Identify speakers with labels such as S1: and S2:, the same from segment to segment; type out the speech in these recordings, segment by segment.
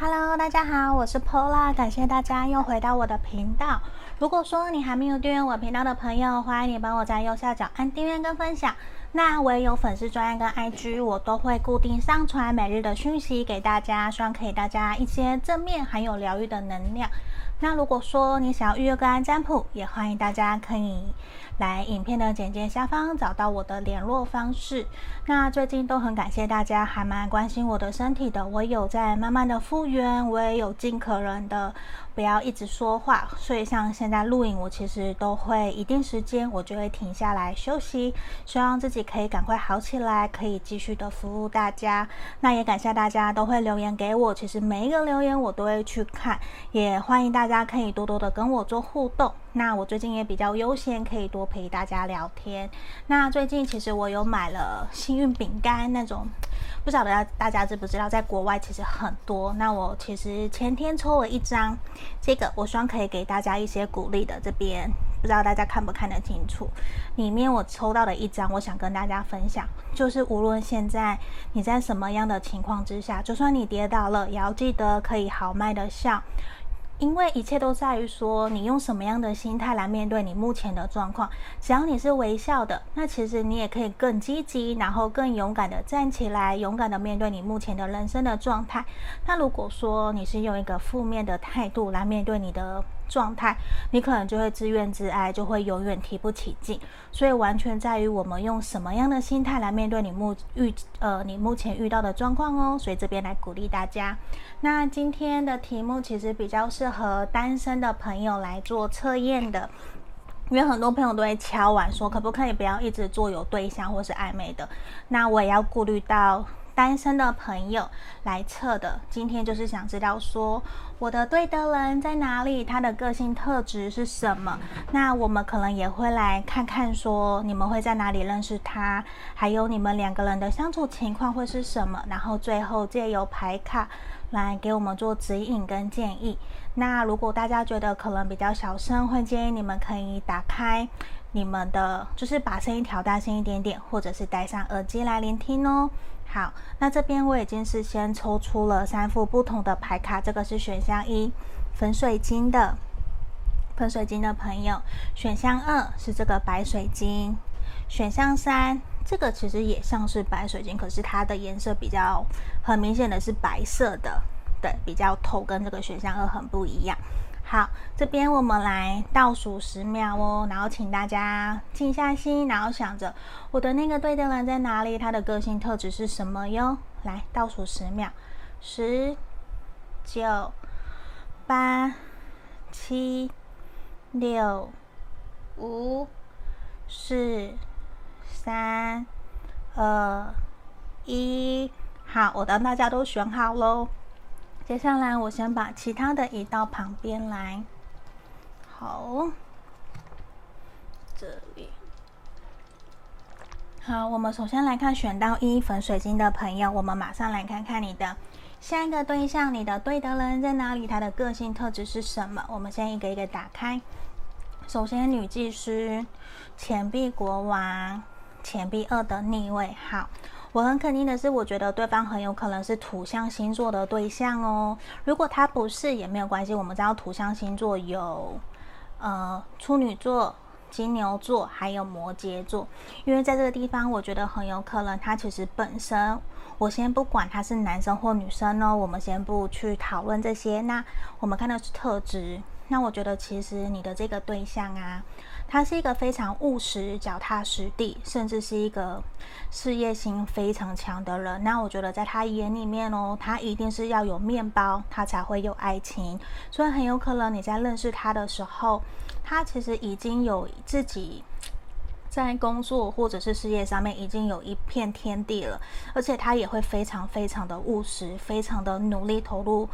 S1: Hello，大家好，我是 Pola，感谢大家又回到我的频道。如果说你还没有订阅我频道的朋友，欢迎你帮我在右下角按订阅跟分享。那我也有粉丝专页跟 IG，我都会固定上传每日的讯息给大家，希望可以大家一些正面还有疗愈的能量。那如果说你想要预约个案占卜，也欢迎大家可以来影片的简介下方找到我的联络方式。那最近都很感谢大家还蛮关心我的身体的，我有在慢慢的复原，我也有尽可能的不要一直说话，所以像现在录影，我其实都会一定时间我就会停下来休息，希望自己可以赶快好起来，可以继续的服务大家。那也感谢大家都会留言给我，其实每一个留言我都会去看，也欢迎大家。可以多多的跟我做互动。那我最近也比较悠闲，可以多陪大家聊天。那最近其实我有买了幸运饼干，那种不晓得大家知不知道，在国外其实很多。那我其实前天抽了一张，这个我希望可以给大家一些鼓励的。这边不知道大家看不看得清楚？里面我抽到的一张，我想跟大家分享，就是无论现在你在什么样的情况之下，就算你跌倒了，也要记得可以豪迈的笑。因为一切都在于说，你用什么样的心态来面对你目前的状况。只要你是微笑的，那其实你也可以更积极，然后更勇敢的站起来，勇敢的面对你目前的人生的状态。那如果说你是用一个负面的态度来面对你的状态，你可能就会自怨自艾，就会永远提不起劲。所以完全在于我们用什么样的心态来面对你目遇呃你目前遇到的状况哦。所以这边来鼓励大家。那今天的题目其实比较适合单身的朋友来做测验的，因为很多朋友都会敲碗说，可不可以不要一直做有对象或是暧昧的？那我也要顾虑到。单身的朋友来测的，今天就是想知道说我的对的人在哪里，他的个性特质是什么？那我们可能也会来看看说你们会在哪里认识他，还有你们两个人的相处情况会是什么？然后最后借由牌卡来给我们做指引跟建议。那如果大家觉得可能比较小声，会建议你们可以打开你们的，就是把声音调大声一点点，或者是戴上耳机来聆听哦。好，那这边我已经是先抽出了三副不同的牌卡，这个是选项一，粉水晶的，粉水晶的朋友，选项二是这个白水晶，选项三这个其实也像是白水晶，可是它的颜色比较很明显的是白色的，对，比较透，跟这个选项二很不一样。好，这边我们来倒数十秒哦，然后请大家静下心，然后想着我的那个对的人在哪里，他的个性特质是什么哟？来倒数十秒，十、九、八、七、六、五、四、三、二、一。好，我当大家都选好喽。接下来，我先把其他的移到旁边来。好，这里。好，我们首先来看选到一粉水晶的朋友，我们马上来看看你的下一个对象，你的对的人在哪里？他的个性特质是什么？我们先一个一个打开。首先，女技师、钱币国王、钱币二的逆位。好。我很肯定的是，我觉得对方很有可能是土象星座的对象哦。如果他不是也没有关系，我们知道土象星座有呃处女座、金牛座还有摩羯座。因为在这个地方，我觉得很有可能他其实本身，我先不管他是男生或女生哦，我们先不去讨论这些。那我们看的是特质。那我觉得其实你的这个对象啊。他是一个非常务实、脚踏实地，甚至是一个事业心非常强的人。那我觉得在他眼里面哦，他一定是要有面包，他才会有爱情。所以很有可能你在认识他的时候，他其实已经有自己在工作或者是事业上面已经有一片天地了，而且他也会非常非常的务实，非常的努力投入。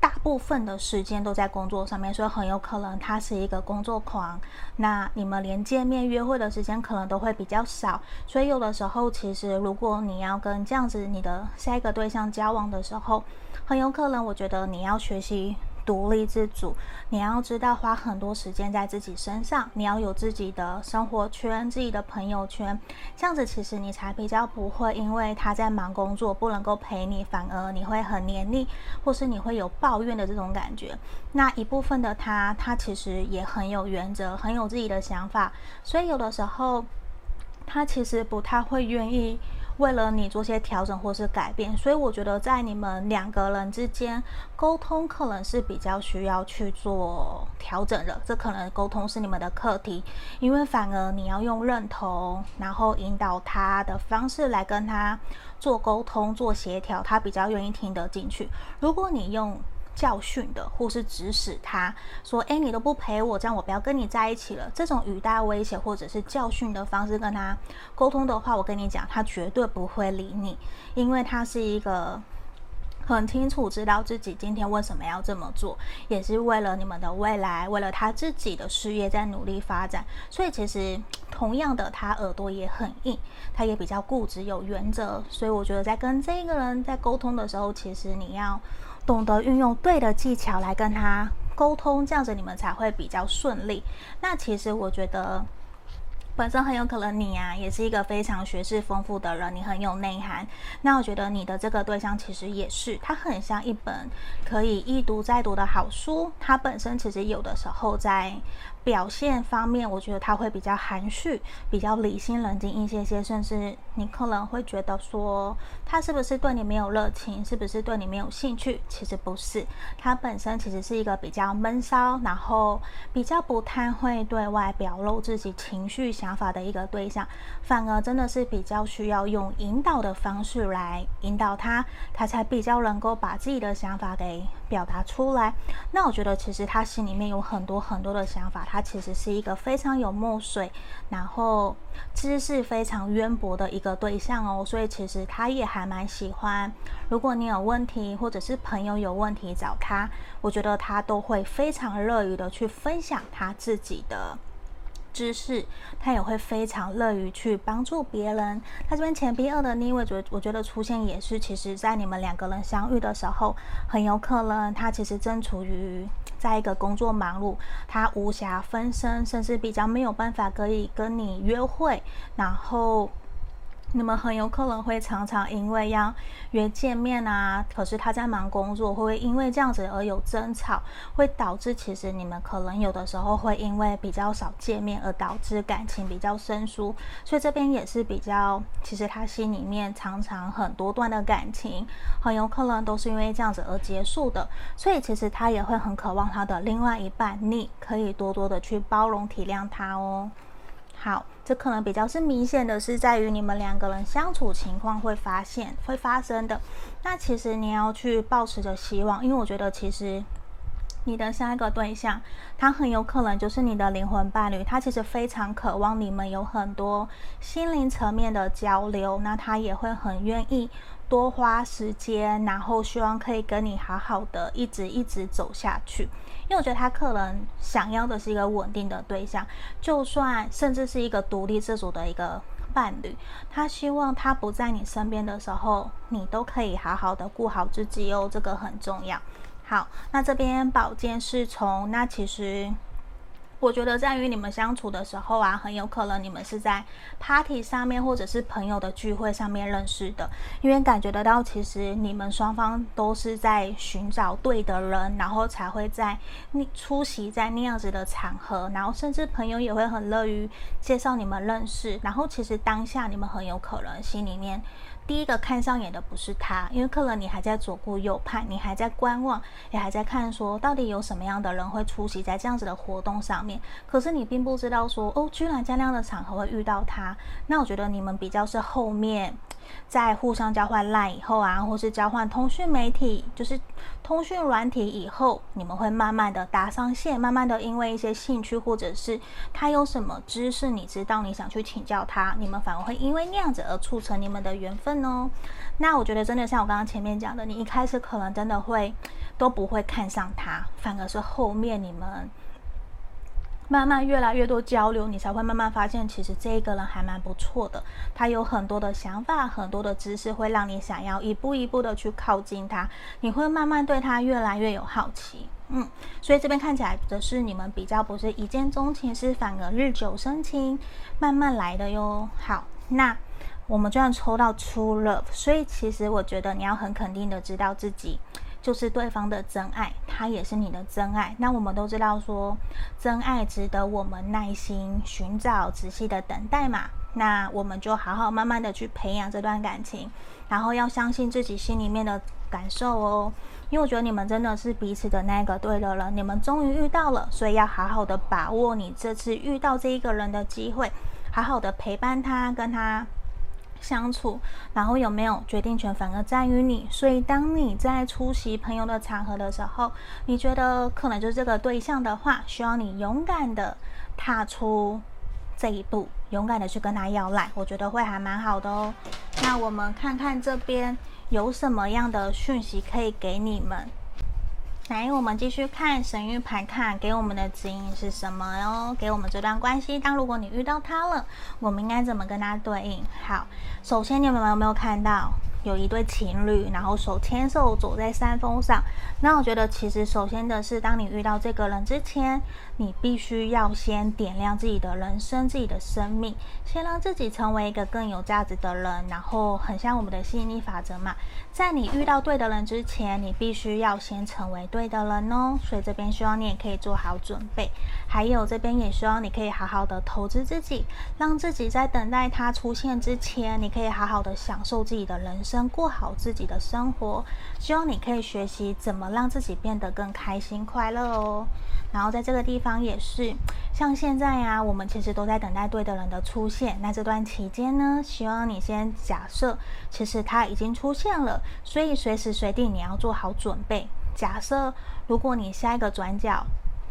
S1: 大部分的时间都在工作上面，所以很有可能他是一个工作狂。那你们连见面约会的时间可能都会比较少，所以有的时候其实如果你要跟这样子你的下一个对象交往的时候，很有可能我觉得你要学习独立自主，你要知道花很多时间在自己身上，你要有自己的生活圈、自己的朋友圈，这样子其实你才比较不会因为他在忙工作不能够陪你，反而你会很黏腻，或是你会有抱怨的这种感觉。那一部分的他，他其实也很有原则，很有自己的想法，所以有的时候他其实不太会愿意。为了你做些调整或是改变，所以我觉得在你们两个人之间沟通可能是比较需要去做调整的。这可能沟通是你们的课题，因为反而你要用认同，然后引导他的方式来跟他做沟通、做协调，他比较愿意听得进去。如果你用教训的，或是指使他说：“诶，你都不陪我，这样我不要跟你在一起了。”这种语带威胁或者是教训的方式跟他沟通的话，我跟你讲，他绝对不会理你，因为他是一个很清楚知道自己今天为什么要这么做，也是为了你们的未来，为了他自己的事业在努力发展。所以其实同样的，他耳朵也很硬，他也比较固执有原则。所以我觉得在跟这个人在沟通的时候，其实你要。懂得运用对的技巧来跟他沟通，这样子你们才会比较顺利。那其实我觉得，本身很有可能你啊，也是一个非常学识丰富的人，你很有内涵。那我觉得你的这个对象其实也是，他很像一本可以一读再读的好书。他本身其实有的时候在。表现方面，我觉得他会比较含蓄，比较理性冷静一些些，甚至你可能会觉得说，他是不是对你没有热情，是不是对你没有兴趣？其实不是，他本身其实是一个比较闷骚，然后比较不太会对外表露自己情绪想想法的一个对象，反而真的是比较需要用引导的方式来引导他，他才比较能够把自己的想法给表达出来。那我觉得其实他心里面有很多很多的想法，他其实是一个非常有墨水，然后知识非常渊博的一个对象哦，所以其实他也还蛮喜欢。如果你有问题，或者是朋友有问题找他，我觉得他都会非常乐于的去分享他自己的。知识，他也会非常乐于去帮助别人。他这边钱币二的逆位，我我觉得出现也是，其实在你们两个人相遇的时候，很有可能他其实正处于在一个工作忙碌，他无暇分身，甚至比较没有办法可以跟你约会，然后。你们很有可能会常常因为要约见面啊，可是他在忙工作，会不会因为这样子而有争吵，会导致其实你们可能有的时候会因为比较少见面而导致感情比较生疏，所以这边也是比较，其实他心里面常常很多段的感情，很有可能都是因为这样子而结束的，所以其实他也会很渴望他的另外一半，你可以多多的去包容体谅他哦。好，这可能比较是明显的是在于你们两个人相处情况会发现会发生的。那其实你要去抱持着希望，因为我觉得其实你的下一个对象，他很有可能就是你的灵魂伴侣，他其实非常渴望你们有很多心灵层面的交流，那他也会很愿意。多花时间，然后希望可以跟你好好的一直一直走下去，因为我觉得他客人想要的是一个稳定的对象，就算甚至是一个独立自主的一个伴侣，他希望他不在你身边的时候，你都可以好好的顾好自己哦，这个很重要。好，那这边宝剑侍从，那其实。我觉得在与你们相处的时候啊，很有可能你们是在 party 上面，或者是朋友的聚会上面认识的，因为感觉得到，其实你们双方都是在寻找对的人，然后才会在那出席在那样子的场合，然后甚至朋友也会很乐于介绍你们认识，然后其实当下你们很有可能心里面。第一个看上眼的不是他，因为客人你还在左顾右盼，你还在观望，也还在看说到底有什么样的人会出席在这样子的活动上面。可是你并不知道说哦，居然在那样的场合会遇到他。那我觉得你们比较是后面。在互相交换 LINE 以后啊，或是交换通讯媒体，就是通讯软体以后，你们会慢慢的搭上线，慢慢的因为一些兴趣，或者是他有什么知识，你知道你想去请教他，你们反而会因为那样子而促成你们的缘分哦。那我觉得真的像我刚刚前面讲的，你一开始可能真的会都不会看上他，反而是后面你们。慢慢越来越多交流，你才会慢慢发现，其实这个人还蛮不错的。他有很多的想法，很多的知识，会让你想要一步一步的去靠近他。你会慢慢对他越来越有好奇。嗯，所以这边看起来的是你们比较不是一见钟情，是反而日久生情，慢慢来的哟。好，那我们居然抽到 True Love，所以其实我觉得你要很肯定的知道自己就是对方的真爱，他也是你的真爱。那我们都知道说，真爱值得我们耐心寻找、仔细的等待嘛。那我们就好好慢慢的去培养这段感情，然后要相信自己心里面的感受哦。因为我觉得你们真的是彼此的那个对的人，你们终于遇到了，所以要好好的把握你这次遇到这一个人的机会，好好的陪伴他，跟他相处，然后有没有决定权反而在于你。所以当你在出席朋友的场合的时候，你觉得可能就是这个对象的话，需要你勇敢的踏出这一步，勇敢的去跟他要来，我觉得会还蛮好的哦。那我们看看这边。有什么样的讯息可以给你们？来，我们继续看神谕牌卡给我们的指引是什么哟？给我们这段关系，当如果你遇到他了，我们应该怎么跟他对应？好，首先你们有没有看到？有一对情侣，然后手牵手走在山峰上。那我觉得，其实首先的是，当你遇到这个人之前，你必须要先点亮自己的人生、自己的生命，先让自己成为一个更有价值的人。然后，很像我们的吸引力法则嘛，在你遇到对的人之前，你必须要先成为对的人哦。所以这边希望你也可以做好准备。还有这边也希望你可以好好的投资自己，让自己在等待他出现之前，你可以好好的享受自己的人生。过好自己的生活，希望你可以学习怎么让自己变得更开心快乐哦。然后在这个地方也是，像现在呀、啊，我们其实都在等待对的人的出现。那这段期间呢，希望你先假设，其实他已经出现了，所以随时随地你要做好准备。假设如果你下一个转角。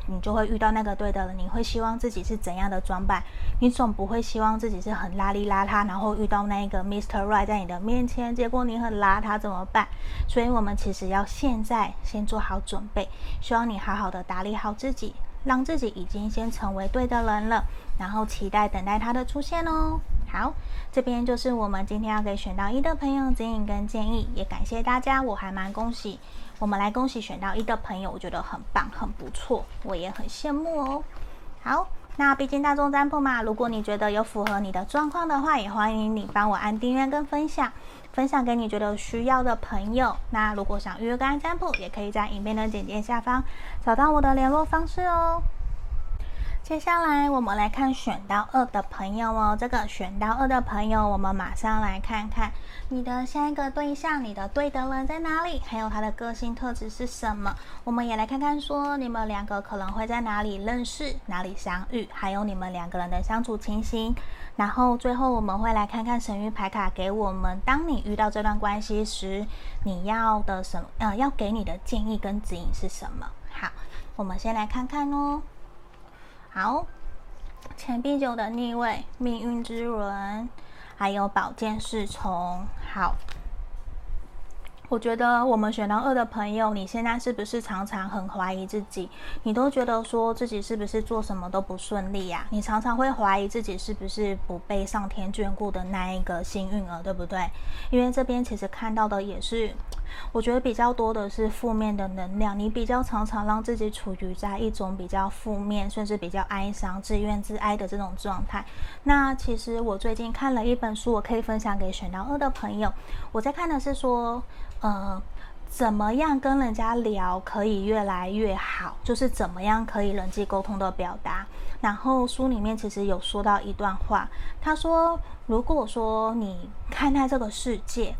S1: 你就会遇到那个对的人，你会希望自己是怎样的装扮？你总不会希望自己是很邋里邋遢，然后遇到那个 Mr. Right 在你的面前，结果你很邋遢怎么办？所以，我们其实要现在先做好准备，希望你好好的打理好自己，让自己已经先成为对的人了，然后期待等待他的出现哦。好，这边就是我们今天要给选到一的朋友指引跟建议，也感谢大家，我还蛮恭喜。我们来恭喜选到一的朋友，我觉得很棒，很不错，我也很羡慕哦。好，那毕竟大众占卜嘛，如果你觉得有符合你的状况的话，也欢迎你帮我按订阅跟分享，分享给你觉得需要的朋友。那如果想预约个案占卜，也可以在影片的简介下方找到我的联络方式哦。接下来我们来看选到二的朋友哦，这个选到二的朋友，我们马上来看看你的下一个对象，你的对的人在哪里，还有他的个性特质是什么？我们也来看看说你们两个可能会在哪里认识，哪里相遇，还有你们两个人的相处情形。然后最后我们会来看看神谕牌卡给我们，当你遇到这段关系时，你要的什么？呃，要给你的建议跟指引是什么？好，我们先来看看哦。好，钱币九的逆位，命运之轮，还有宝剑侍从。好。我觉得我们选到二的朋友，你现在是不是常常很怀疑自己？你都觉得说自己是不是做什么都不顺利呀？你常常会怀疑自己是不是不被上天眷顾的那一个幸运儿，对不对？因为这边其实看到的也是，我觉得比较多的是负面的能量。你比较常常让自己处于在一种比较负面，甚至比较哀伤、自怨自哀的这种状态。那其实我最近看了一本书，我可以分享给选到二的朋友。我在看的是说。呃，怎么样跟人家聊可以越来越好？就是怎么样可以人际沟通的表达。然后书里面其实有说到一段话，他说：“如果说你看待这个世界。”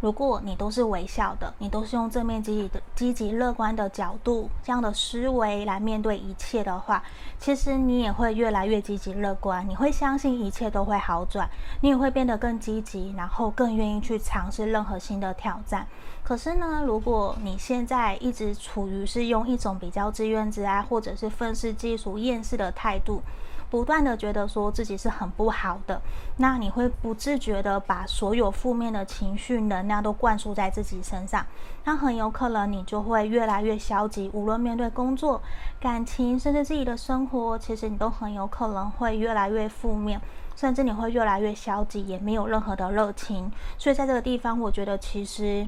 S1: 如果你都是微笑的，你都是用正面积极的、积极乐观的角度，这样的思维来面对一切的话，其实你也会越来越积极乐观，你会相信一切都会好转，你也会变得更积极，然后更愿意去尝试任何新的挑战。可是呢，如果你现在一直处于是用一种比较自怨自艾，或者是愤世嫉俗、厌世的态度，不断的觉得说自己是很不好的，那你会不自觉的把所有负面的情绪能量都灌输在自己身上，那很有可能你就会越来越消极，无论面对工作、感情，甚至自己的生活，其实你都很有可能会越来越负面，甚至你会越来越消极，也没有任何的热情。所以在这个地方，我觉得其实。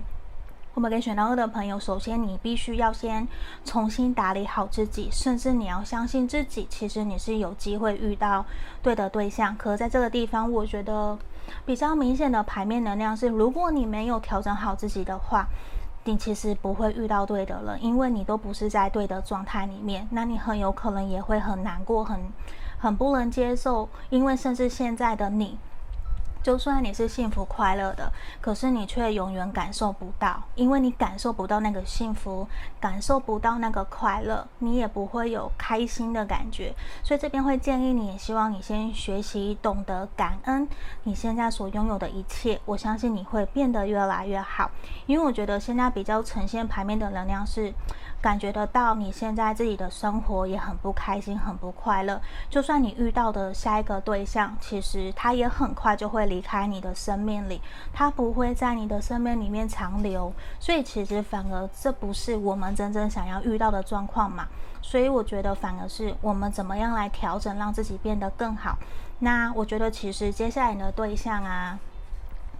S1: 我们给选到二的朋友，首先你必须要先重新打理好自己，甚至你要相信自己，其实你是有机会遇到对的对象。可在这个地方，我觉得比较明显的牌面能量是，如果你没有调整好自己的话，你其实不会遇到对的人，因为你都不是在对的状态里面，那你很有可能也会很难过，很很不能接受，因为甚至现在的你。就算你是幸福快乐的，可是你却永远感受不到，因为你感受不到那个幸福，感受不到那个快乐，你也不会有开心的感觉。所以这边会建议你，也希望你先学习懂得感恩你现在所拥有的一切。我相信你会变得越来越好，因为我觉得现在比较呈现牌面的能量是。感觉得到你现在自己的生活也很不开心，很不快乐。就算你遇到的下一个对象，其实他也很快就会离开你的生命里，他不会在你的生命里面长留。所以其实反而这不是我们真正想要遇到的状况嘛。所以我觉得反而是我们怎么样来调整，让自己变得更好。那我觉得其实接下来你的对象啊，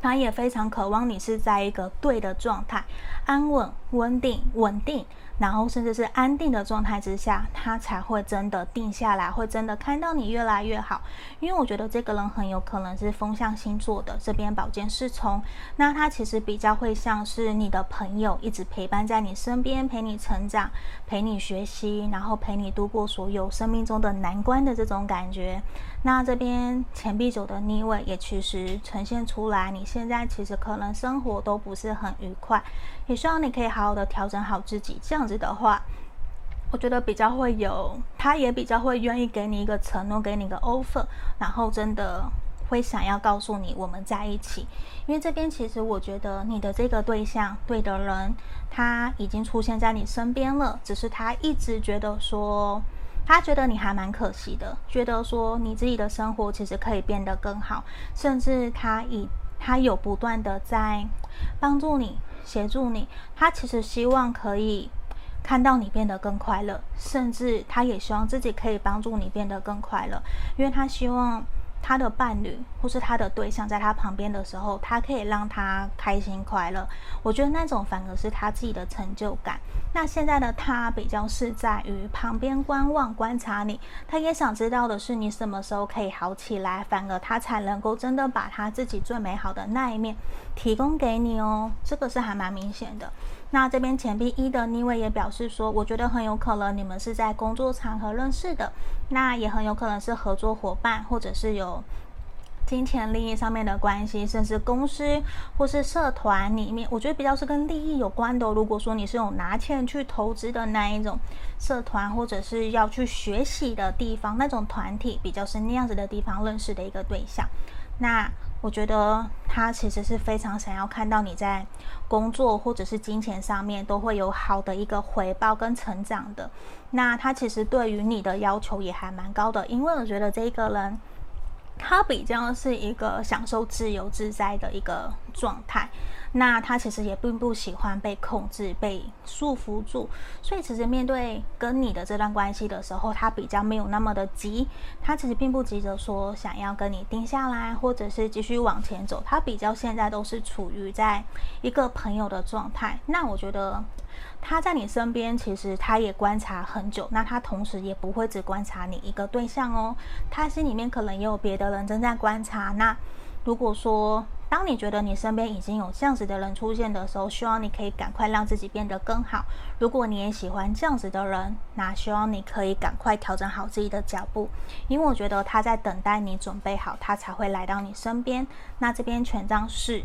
S1: 他也非常渴望你是在一个对的状态，安稳、稳定、稳定。然后甚至是安定的状态之下，他才会真的定下来，会真的看到你越来越好。因为我觉得这个人很有可能是风象星座的这边宝剑侍从，那他其实比较会像是你的朋友，一直陪伴在你身边，陪你成长，陪你学习，然后陪你度过所有生命中的难关的这种感觉。那这边钱币九的逆位也其实呈现出来，你现在其实可能生活都不是很愉快，也希望你可以好好的调整好自己。这样子的话，我觉得比较会有，他也比较会愿意给你一个承诺，给你一个 offer，然后真的会想要告诉你我们在一起。因为这边其实我觉得你的这个对象，对的人，他已经出现在你身边了，只是他一直觉得说。他觉得你还蛮可惜的，觉得说你自己的生活其实可以变得更好，甚至他以他有不断的在帮助你、协助你，他其实希望可以看到你变得更快乐，甚至他也希望自己可以帮助你变得更快乐，因为他希望。他的伴侣或是他的对象在他旁边的时候，他可以让他开心快乐。我觉得那种反而是他自己的成就感。那现在的他比较是在于旁边观望、观察你，他也想知道的是你什么时候可以好起来，反而他才能够真的把他自己最美好的那一面提供给你哦。这个是还蛮明显的。那这边钱币一的逆位也表示说，我觉得很有可能你们是在工作场合认识的，那也很有可能是合作伙伴，或者是有金钱利益上面的关系，甚至公司或是社团里面，我觉得比较是跟利益有关的。如果说你是有拿钱去投资的那一种社团，或者是要去学习的地方，那种团体比较是那样子的地方认识的一个对象，那。我觉得他其实是非常想要看到你在工作或者是金钱上面都会有好的一个回报跟成长的。那他其实对于你的要求也还蛮高的，因为我觉得这个人他比较是一个享受自由自在的一个状态。那他其实也并不喜欢被控制、被束缚住，所以其实面对跟你的这段关系的时候，他比较没有那么的急。他其实并不急着说想要跟你定下来，或者是继续往前走。他比较现在都是处于在一个朋友的状态。那我觉得他在你身边，其实他也观察很久。那他同时也不会只观察你一个对象哦，他心里面可能也有别的人正在观察。那如果说，当你觉得你身边已经有这样子的人出现的时候，希望你可以赶快让自己变得更好。如果你也喜欢这样子的人，那希望你可以赶快调整好自己的脚步，因为我觉得他在等待你准备好，他才会来到你身边。那这边权杖四。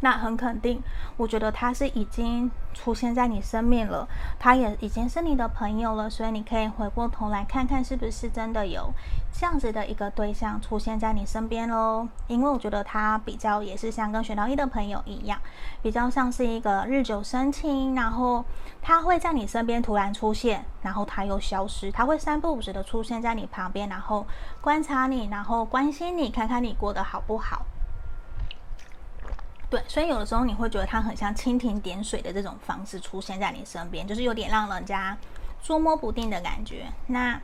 S1: 那很肯定，我觉得他是已经出现在你生命了，他也已经是你的朋友了，所以你可以回过头来看看，是不是真的有这样子的一个对象出现在你身边喽？因为我觉得他比较也是像跟选到一的朋友一样，比较像是一个日久生情，然后他会在你身边突然出现，然后他又消失，他会三不五时的出现在你旁边，然后观察你，然后关心你，看看你过得好不好。对，所以有的时候你会觉得他很像蜻蜓点水的这种方式出现在你身边，就是有点让人家捉摸不定的感觉。那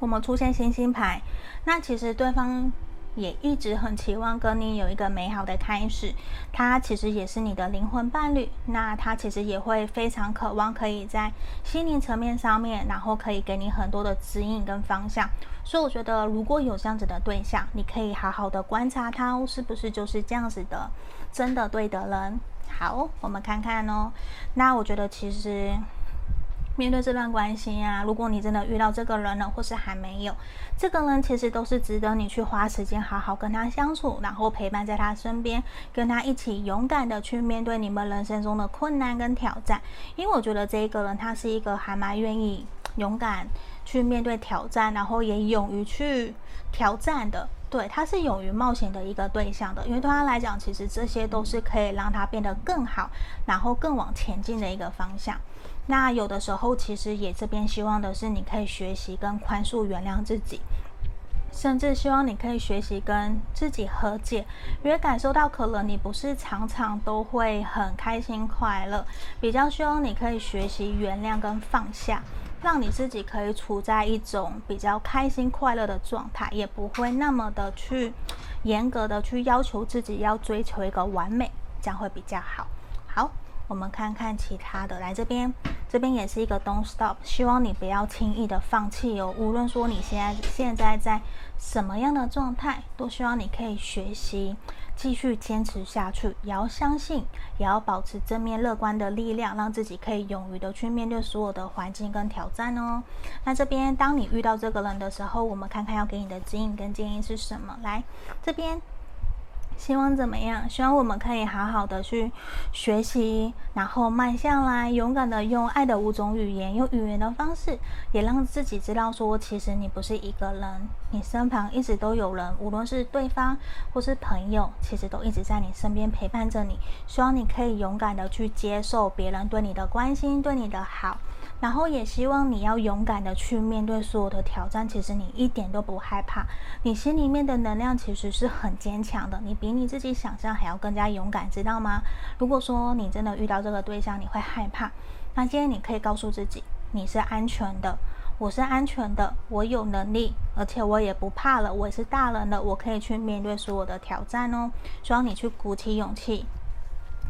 S1: 我们出现星星牌，那其实对方也一直很期望跟你有一个美好的开始。他其实也是你的灵魂伴侣，那他其实也会非常渴望可以在心灵层面上面，然后可以给你很多的指引跟方向。所以我觉得，如果有这样子的对象，你可以好好的观察他哦，是不是就是这样子的，真的对的人。好，我们看看哦。那我觉得其实。面对这段关系啊，如果你真的遇到这个人了，或是还没有，这个人其实都是值得你去花时间好好跟他相处，然后陪伴在他身边，跟他一起勇敢的去面对你们人生中的困难跟挑战。因为我觉得这一个人他是一个还蛮愿意勇敢去面对挑战，然后也勇于去挑战的。对，他是勇于冒险的一个对象的，因为对他来讲，其实这些都是可以让他变得更好，然后更往前进的一个方向。那有的时候，其实也这边希望的是，你可以学习跟宽恕、原谅自己，甚至希望你可以学习跟自己和解，因为感受到可能你不是常常都会很开心快乐，比较希望你可以学习原谅跟放下，让你自己可以处在一种比较开心快乐的状态，也不会那么的去严格的去要求自己要追求一个完美，这样会比较好。好。我们看看其他的，来这边，这边也是一个 don't stop，希望你不要轻易的放弃哦。无论说你现在现在在什么样的状态，都希望你可以学习，继续坚持下去，也要相信，也要保持正面乐观的力量，让自己可以勇于的去面对所有的环境跟挑战哦。那这边，当你遇到这个人的时候，我们看看要给你的指引跟建议是什么？来这边。希望怎么样？希望我们可以好好的去学习，然后慢下来，勇敢的用爱的五种语言，用语言的方式，也让自己知道说，其实你不是一个人，你身旁一直都有人，无论是对方或是朋友，其实都一直在你身边陪伴着你。希望你可以勇敢的去接受别人对你的关心，对你的好。然后也希望你要勇敢的去面对所有的挑战，其实你一点都不害怕，你心里面的能量其实是很坚强的，你比你自己想象还要更加勇敢，知道吗？如果说你真的遇到这个对象，你会害怕，那今天你可以告诉自己，你是安全的，我是安全的，我有能力，而且我也不怕了，我也是大人了，我可以去面对所有的挑战哦。希望你去鼓起勇气。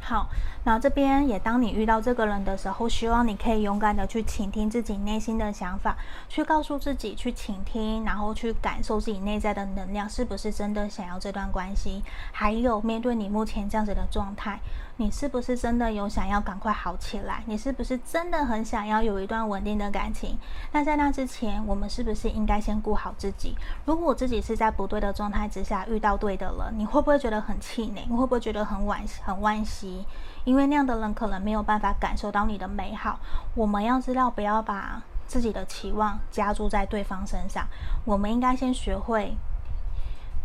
S1: 好，那这边也当你遇到这个人的时候，希望你可以勇敢的去倾听自己内心的想法，去告诉自己去倾听，然后去感受自己内在的能量，是不是真的想要这段关系？还有面对你目前这样子的状态。你是不是真的有想要赶快好起来？你是不是真的很想要有一段稳定的感情？那在那之前，我们是不是应该先顾好自己？如果自己是在不对的状态之下遇到对的人，你会不会觉得很气馁？你会不会觉得很惋很惋惜？因为那样的人可能没有办法感受到你的美好。我们要知道，不要把自己的期望加注在对方身上。我们应该先学会。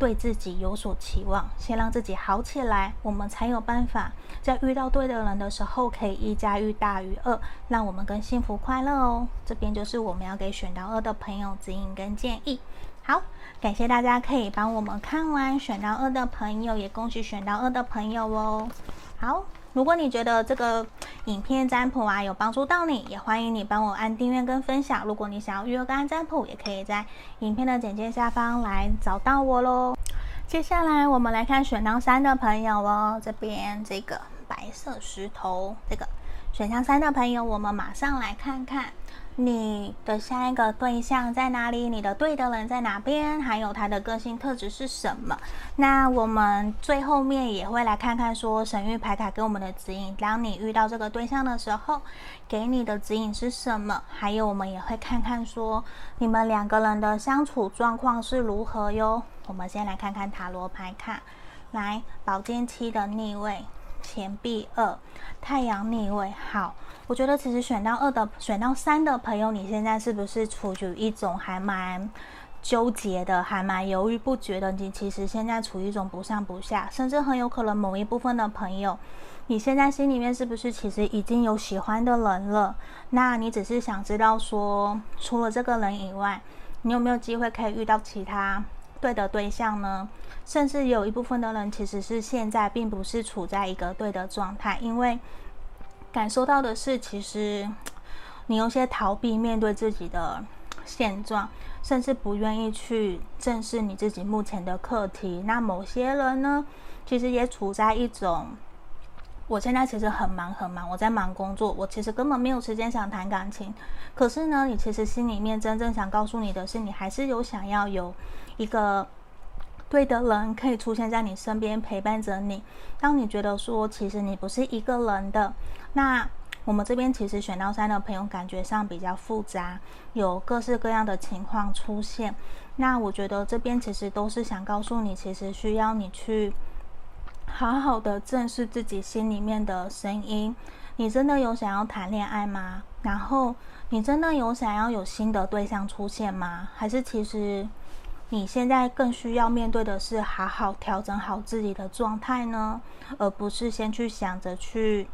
S1: 对自己有所期望，先让自己好起来，我们才有办法在遇到对的人的时候，可以一加一大于二，让我们更幸福快乐哦。这边就是我们要给选到二的朋友指引跟建议。好，感谢大家可以帮我们看完选到二的朋友，也恭喜选到二的朋友哦。好。如果你觉得这个影片占卜啊有帮助到你，也欢迎你帮我按订阅跟分享。如果你想要预约个案占卜，也可以在影片的简介下方来找到我喽。接下来我们来看选到三的朋友哦，这边这个白色石头，这个选项三的朋友，我们马上来看看。你的下一个对象在哪里？你的对的人在哪边？还有他的个性特质是什么？那我们最后面也会来看看说神諭牌卡给我们的指引。当你遇到这个对象的时候，给你的指引是什么？还有我们也会看看说你们两个人的相处状况是如何哟。我们先来看看塔罗牌卡，来宝剑七的逆位。钱币二，太阳逆位。好，我觉得其实选到二的、选到三的朋友，你现在是不是处于一种还蛮纠结的，还蛮犹豫不决的？你其实现在处于一种不上不下，甚至很有可能某一部分的朋友，你现在心里面是不是其实已经有喜欢的人了？那你只是想知道说，除了这个人以外，你有没有机会可以遇到其他对的对象呢？甚至有一部分的人其实是现在并不是处在一个对的状态，因为感受到的是，其实你有些逃避面对自己的现状，甚至不愿意去正视你自己目前的课题。那某些人呢，其实也处在一种，我现在其实很忙很忙，我在忙工作，我其实根本没有时间想谈感情。可是呢，你其实心里面真正想告诉你的是，你还是有想要有一个对的人可以出现在你身边陪伴着你。当你觉得说，其实你不是一个人的，那。我们这边其实选到三的朋友感觉上比较复杂，有各式各样的情况出现。那我觉得这边其实都是想告诉你，其实需要你去好好的正视自己心里面的声音。你真的有想要谈恋爱吗？然后你真的有想要有新的对象出现吗？还是其实你现在更需要面对的是好好调整好自己的状态呢？而不是先去想着去。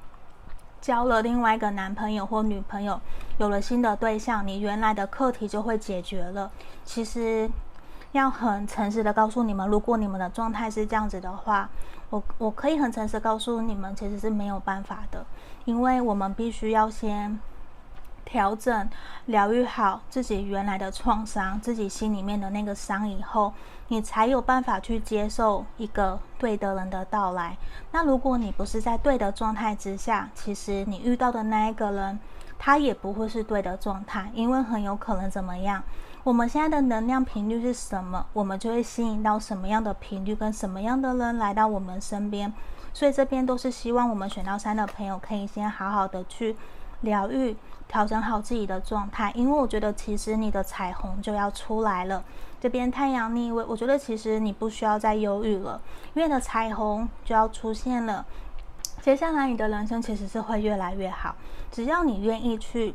S1: 交了另外一个男朋友或女朋友，有了新的对象，你原来的课题就会解决了。其实要很诚实的告诉你们，如果你们的状态是这样子的话，我我可以很诚实告诉你们，其实是没有办法的，因为我们必须要先。调整、疗愈好自己原来的创伤，自己心里面的那个伤以后，你才有办法去接受一个对的人的到来。那如果你不是在对的状态之下，其实你遇到的那一个人，他也不会是对的状态，因为很有可能怎么样？我们现在的能量频率是什么，我们就会吸引到什么样的频率跟什么样的人来到我们身边。所以这边都是希望我们选到三的朋友可以先好好的去疗愈。调整好自己的状态，因为我觉得其实你的彩虹就要出来了。这边太阳逆位，我觉得其实你不需要再忧郁了，因为你的彩虹就要出现了。接下来你的人生其实是会越来越好，只要你愿意去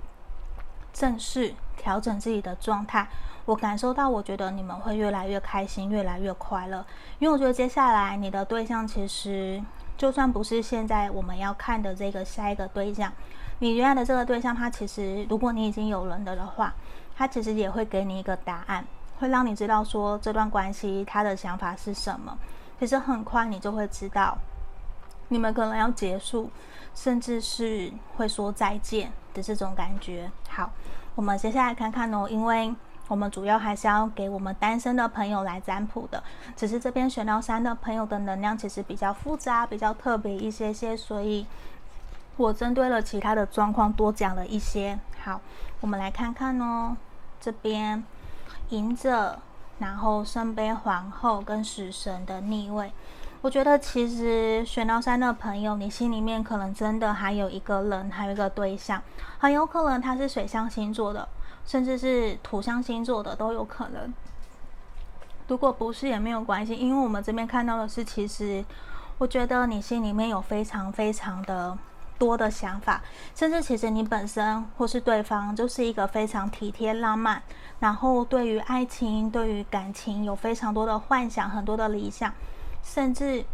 S1: 正视、调整自己的状态。我感受到，我觉得你们会越来越开心，越来越快乐。因为我觉得接下来你的对象其实就算不是现在我们要看的这个下一个对象。你原来的这个对象，他其实，如果你已经有人的的话，他其实也会给你一个答案，会让你知道说这段关系他的想法是什么。其实很快你就会知道，你们可能要结束，甚至是会说再见的这种感觉。好，我们接下来看看哦，因为我们主要还是要给我们单身的朋友来占卜的，只是这边选到三的朋友的能量其实比较复杂，比较特别一些些，所以。我针对了其他的状况多讲了一些。好，我们来看看哦。这边隐者，然后圣杯皇后跟死神的逆位。我觉得其实选到三的朋友，你心里面可能真的还有一个人，还有一个对象，很有可能他是水象星座的，甚至是土象星座的都有可能。如果不是也没有关系，因为我们这边看到的是，其实我觉得你心里面有非常非常的。多的想法，甚至其实你本身或是对方就是一个非常体贴浪漫，然后对于爱情、对于感情有非常多的幻想、很多的理想，甚至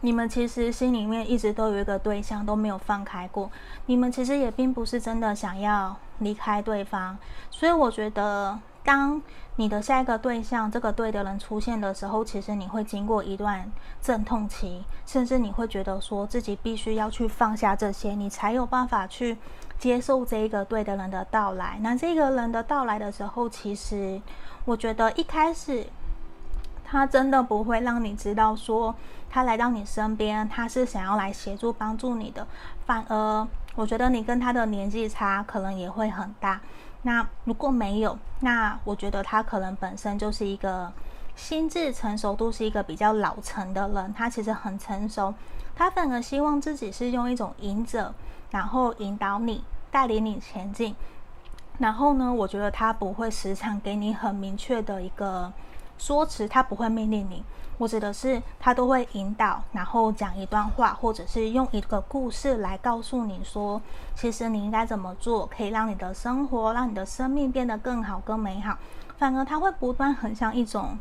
S1: 你们其实心里面一直都有一个对象，都没有放开过。你们其实也并不是真的想要离开对方，所以我觉得。当你的下一个对象，这个对的人出现的时候，其实你会经过一段阵痛期，甚至你会觉得说自己必须要去放下这些，你才有办法去接受这一个对的人的到来。那这个人的到来的时候，其实我觉得一开始他真的不会让你知道说他来到你身边，他是想要来协助帮助你的，反而我觉得你跟他的年纪差可能也会很大。那如果没有，那我觉得他可能本身就是一个心智成熟度是一个比较老成的人，他其实很成熟，他反而希望自己是用一种引者，然后引导你，带领你前进。然后呢，我觉得他不会时常给你很明确的一个说辞，他不会命令你。我指的是，他都会引导，然后讲一段话，或者是用一个故事来告诉你说，其实你应该怎么做，可以让你的生活，让你的生命变得更好、更美好。反而他会不断很像一种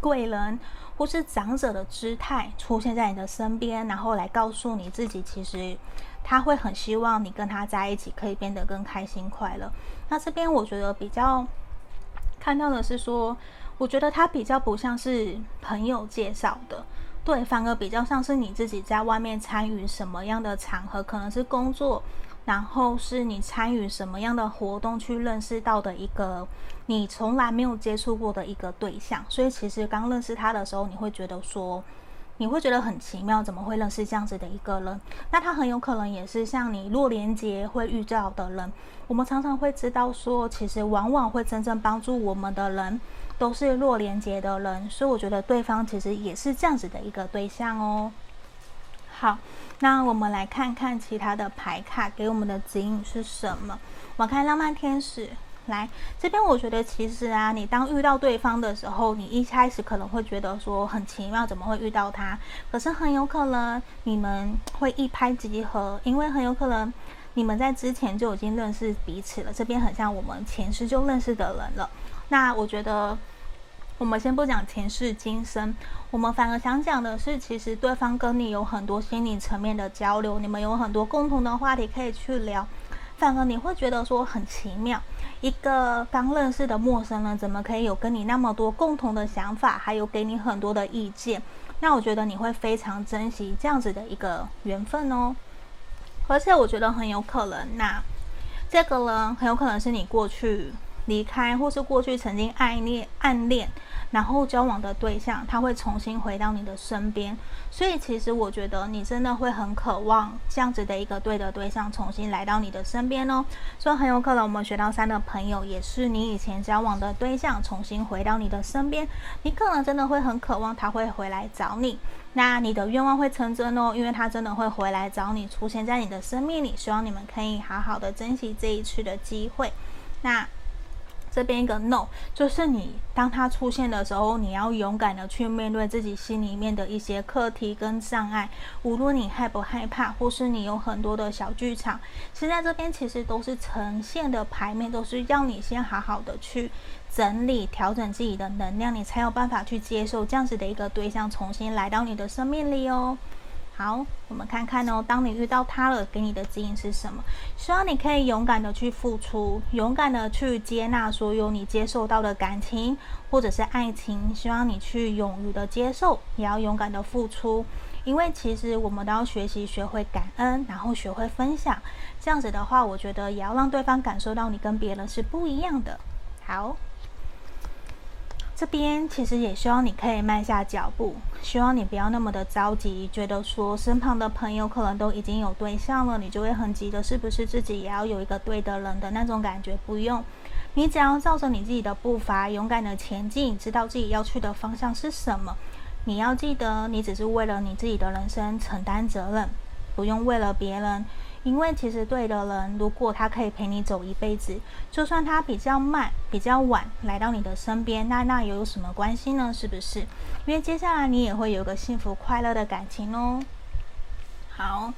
S1: 贵人或是长者的姿态出现在你的身边，然后来告诉你自己，其实他会很希望你跟他在一起可以变得更开心、快乐。那这边我觉得比较看到的是说。我觉得他比较不像是朋友介绍的，对，反而比较像是你自己在外面参与什么样的场合，可能是工作，然后是你参与什么样的活动去认识到的一个你从来没有接触过的一个对象，所以其实刚认识他的时候，你会觉得说，你会觉得很奇妙，怎么会认识这样子的一个人？那他很有可能也是像你弱连结会遇到的人。我们常常会知道说，其实往往会真正帮助我们的人，都是弱连接的人，所以我觉得对方其实也是这样子的一个对象哦。好。那我们来看看其他的牌卡给我们的指引是什么？我看浪漫天使来这边，我觉得其实啊，你当遇到对方的时候，你一开始可能会觉得说很奇妙，怎么会遇到他？可是很有可能你们会一拍即合，因为很有可能你们在之前就已经认识彼此了。这边很像我们前世就认识的人了。那我觉得。我们先不讲前世今生，我们反而想讲的是，其实对方跟你有很多心理层面的交流，你们有很多共同的话题可以去聊。反而你会觉得说很奇妙，一个刚认识的陌生人怎么可以有跟你那么多共同的想法，还有给你很多的意见？那我觉得你会非常珍惜这样子的一个缘分哦。而且我觉得很有可能，那这个人很有可能是你过去离开，或是过去曾经爱恋暗恋。然后交往的对象，他会重新回到你的身边，所以其实我觉得你真的会很渴望这样子的一个对的对象重新来到你的身边哦。所以很有可能我们学到三的朋友，也是你以前交往的对象重新回到你的身边，你可能真的会很渴望他会回来找你，那你的愿望会成真哦，因为他真的会回来找你，出现在你的生命里，希望你们可以好好的珍惜这一次的机会。那。这边一个 no，就是你当它出现的时候，你要勇敢的去面对自己心里面的一些课题跟障碍。无论你害不害怕，或是你有很多的小剧场，其实在这边其实都是呈现的牌面，都是要你先好好的去整理、调整自己的能量，你才有办法去接受这样子的一个对象重新来到你的生命里哦。好，我们看看哦。当你遇到他了，给你的指引是什么？希望你可以勇敢的去付出，勇敢的去接纳所有你接受到的感情或者是爱情。希望你去勇于的接受，也要勇敢的付出。因为其实我们都要学习学会感恩，然后学会分享。这样子的话，我觉得也要让对方感受到你跟别人是不一样的。好。这边其实也希望你可以慢下脚步，希望你不要那么的着急，觉得说身旁的朋友可能都已经有对象了，你就会很急的，是不是自己也要有一个对的人的那种感觉？不用，你只要照着你自己的步伐，勇敢的前进，知道自己要去的方向是什么。你要记得，你只是为了你自己的人生承担责任，不用为了别人。因为其实对的人，如果他可以陪你走一辈子，就算他比较慢、比较晚来到你的身边，那那又有什么关系呢？是不是？因为接下来你也会有个幸福快乐的感情哦。好。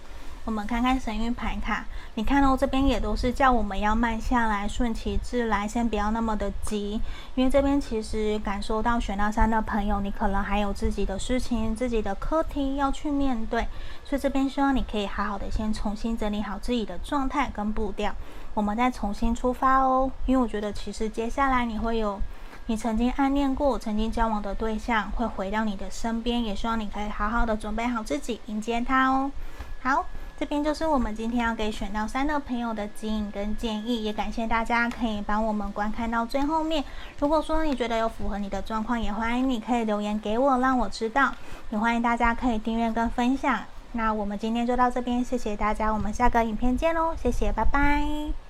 S1: 我们看看神諭牌卡，你看到这边也都是叫我们要慢下来，顺其自然，先不要那么的急。因为这边其实感受到选到三的朋友，你可能还有自己的事情、自己的课题要去面对，所以这边希望你可以好好的先重新整理好自己的状态跟步调，我们再重新出发哦。因为我觉得其实接下来你会有你曾经暗恋过、曾经交往的对象会回到你的身边，也希望你可以好好的准备好自己迎接他哦。好。这边就是我们今天要给选到三的朋友的指引跟建议，也感谢大家可以帮我们观看到最后面。如果说你觉得有符合你的状况，也欢迎你可以留言给我，让我知道。也欢迎大家可以订阅跟分享。那我们今天就到这边，谢谢大家，我们下个影片见喽，谢谢，拜拜。